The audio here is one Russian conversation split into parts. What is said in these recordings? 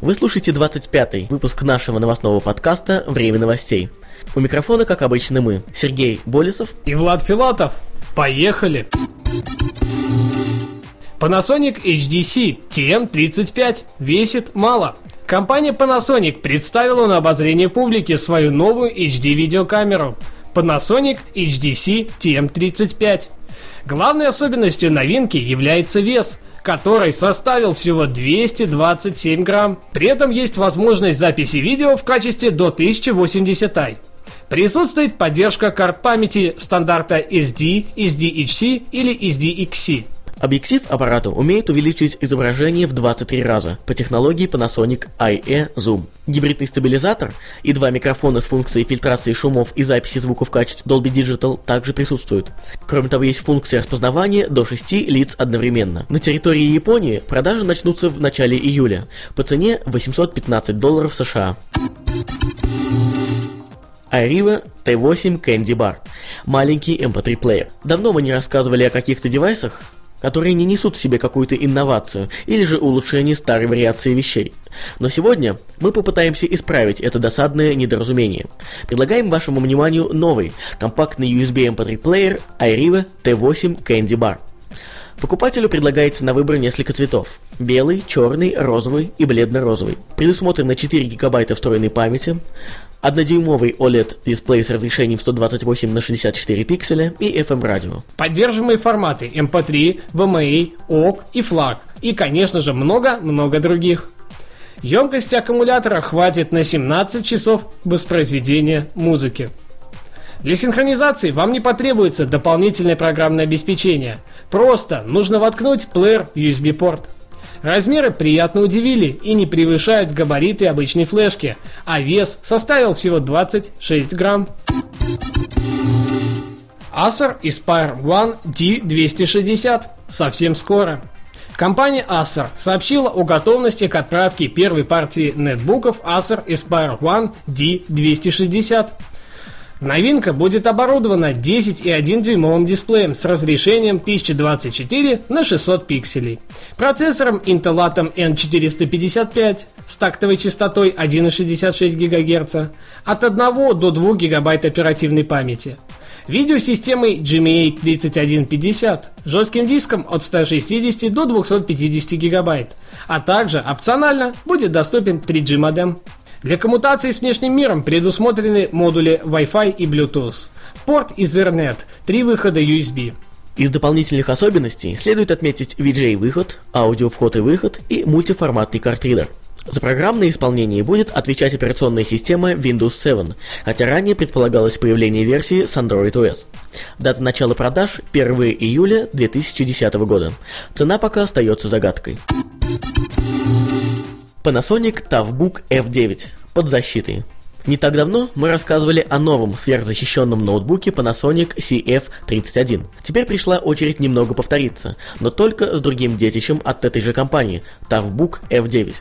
Вы слушаете 25-й выпуск нашего новостного подкаста «Время новостей». У микрофона, как обычно, мы, Сергей Болесов и Влад Филатов. Поехали! Panasonic HDC TM35 весит мало. Компания Panasonic представила на обозрение публики свою новую HD-видеокамеру Panasonic HDC TM35. Главной особенностью новинки является вес, который составил всего 227 грамм. При этом есть возможность записи видео в качестве до 1080i. Присутствует поддержка карт памяти стандарта SD, SDHC или SDXC. Объектив аппарата умеет увеличить изображение в 23 раза по технологии Panasonic IE Zoom. Гибридный стабилизатор и два микрофона с функцией фильтрации шумов и записи звука в качестве Dolby Digital также присутствуют. Кроме того, есть функция распознавания до 6 лиц одновременно. На территории Японии продажи начнутся в начале июля по цене 815 долларов США. iRiva T8 Candy Bar. Маленький MP3 плеер. Давно мы не рассказывали о каких-то девайсах, которые не несут в себе какую-то инновацию или же улучшение старой вариации вещей. Но сегодня мы попытаемся исправить это досадное недоразумение. Предлагаем вашему вниманию новый компактный USB MP3 плеер iRiva T8 Candy Bar. Покупателю предлагается на выбор несколько цветов. Белый, черный, розовый и бледно-розовый. Предусмотрено 4 гигабайта встроенной памяти, 1-дюймовый OLED-дисплей с разрешением 128 на 64 пикселя и FM-радио. Поддерживаемые форматы MP3, VMA, OGG и FLAC. И, конечно же, много-много других. Емкости аккумулятора хватит на 17 часов воспроизведения музыки. Для синхронизации вам не потребуется дополнительное программное обеспечение. Просто нужно воткнуть плеер в USB-порт. Размеры приятно удивили и не превышают габариты обычной флешки, а вес составил всего 26 грамм. Acer Aspire One D260 совсем скоро. Компания Acer сообщила о готовности к отправке первой партии нетбуков Acer Aspire One D260. Новинка будет оборудована 10,1 дюймовым дисплеем с разрешением 1024 на 600 пикселей, процессором Intel Atom N455 с тактовой частотой 1,66 ГГц, от 1 до 2 ГБ оперативной памяти, видеосистемой GMA 3150, жестким диском от 160 до 250 ГБ, а также опционально будет доступен 3G модем. Для коммутации с внешним миром предусмотрены модули Wi-Fi и Bluetooth, порт Ethernet, три выхода USB. Из дополнительных особенностей следует отметить VJ-выход, аудио-вход и выход и мультиформатный картридер. За программное исполнение будет отвечать операционная система Windows 7, хотя ранее предполагалось появление версии с Android OS. Дата начала продаж 1 июля 2010 года. Цена пока остается загадкой. Panasonic ToughBook F9 под защитой. Не так давно мы рассказывали о новом сверхзащищенном ноутбуке Panasonic CF31. Теперь пришла очередь немного повториться, но только с другим детищем от этой же компании – ToughBook F9.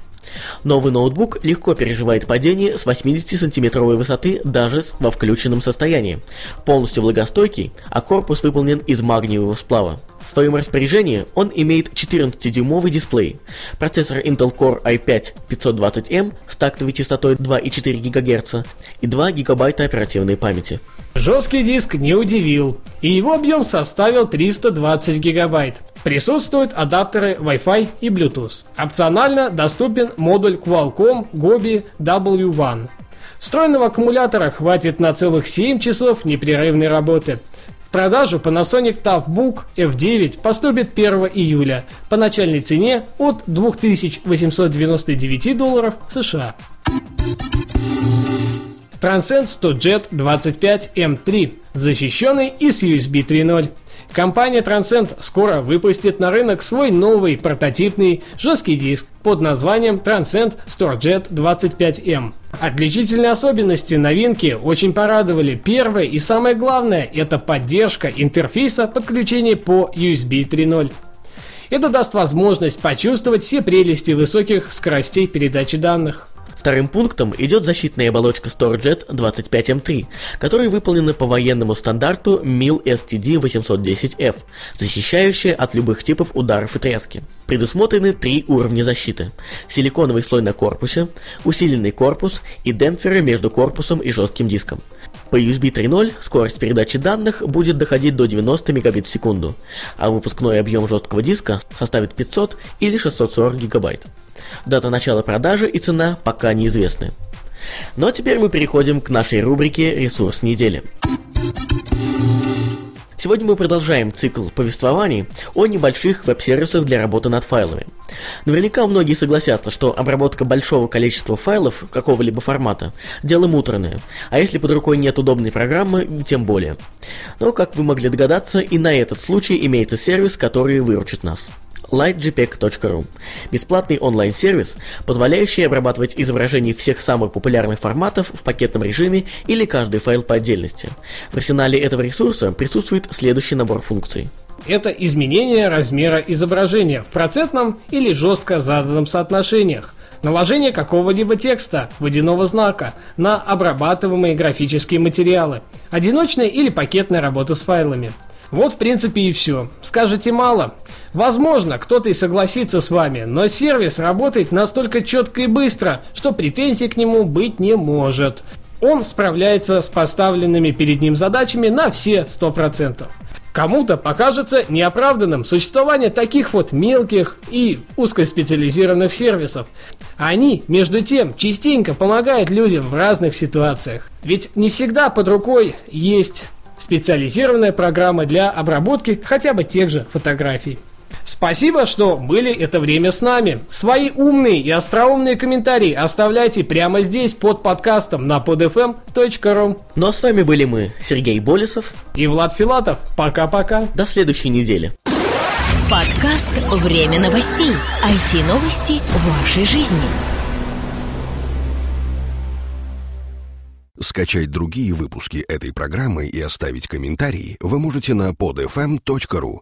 Новый ноутбук легко переживает падение с 80-сантиметровой высоты даже во включенном состоянии. Полностью влагостойкий, а корпус выполнен из магниевого сплава. В своем распоряжении он имеет 14-дюймовый дисплей, процессор Intel Core i5 520M с тактовой частотой 2,4 ГГц и 2 ГБ оперативной памяти. Жесткий диск не удивил, и его объем составил 320 гигабайт. Присутствуют адаптеры Wi-Fi и Bluetooth. Опционально доступен модуль Qualcomm Gobi W1. Встроенного аккумулятора хватит на целых 7 часов непрерывной работы. В продажу Panasonic ToughBook F9 поступит 1 июля по начальной цене от 2899 долларов США. Transcend 100 Jet 25 M3, защищенный и с USB 3.0. Компания Transcend скоро выпустит на рынок свой новый прототипный жесткий диск под названием Transcend StoreJet 25M. Отличительные особенности новинки очень порадовали. Первое и самое главное – это поддержка интерфейса подключения по USB 3.0. Это даст возможность почувствовать все прелести высоких скоростей передачи данных. Вторым пунктом идет защитная оболочка StoreJet 25M3, которая выполнена по военному стандарту MIL STD 810F, защищающая от любых типов ударов и трески. Предусмотрены три уровня защиты. Силиконовый слой на корпусе, усиленный корпус и демпферы между корпусом и жестким диском. По USB 3.0 скорость передачи данных будет доходить до 90 мегабит в секунду, а выпускной объем жесткого диска составит 500 или 640 гигабайт. Дата начала продажи и цена пока неизвестны. Ну а теперь мы переходим к нашей рубрике «Ресурс недели». Сегодня мы продолжаем цикл повествований о небольших веб-сервисах для работы над файлами. Наверняка многие согласятся, что обработка большого количества файлов какого-либо формата – дело муторное, а если под рукой нет удобной программы, тем более. Но, как вы могли догадаться, и на этот случай имеется сервис, который выручит нас – lightjpeg.ru – бесплатный онлайн-сервис, позволяющий обрабатывать изображения всех самых популярных форматов в пакетном режиме или каждый файл по отдельности. В арсенале этого ресурса присутствует следующий набор функций. Это изменение размера изображения в процентном или жестко заданном соотношениях, наложение какого-либо текста, водяного знака на обрабатываемые графические материалы, одиночная или пакетная работа с файлами – вот, в принципе, и все. Скажете мало? Возможно, кто-то и согласится с вами, но сервис работает настолько четко и быстро, что претензий к нему быть не может. Он справляется с поставленными перед ним задачами на все 100%. Кому-то покажется неоправданным существование таких вот мелких и узкоспециализированных сервисов. Они, между тем, частенько помогают людям в разных ситуациях. Ведь не всегда под рукой есть специализированная программа для обработки хотя бы тех же фотографий. Спасибо, что были это время с нами. Свои умные и остроумные комментарии оставляйте прямо здесь под подкастом на podfm.ru. Ну а с вами были мы, Сергей Болесов и Влад Филатов. Пока-пока. До следующей недели. Подкаст «Время новостей». IT-новости вашей жизни. Скачать другие выпуски этой программы и оставить комментарии вы можете на podfm.ru.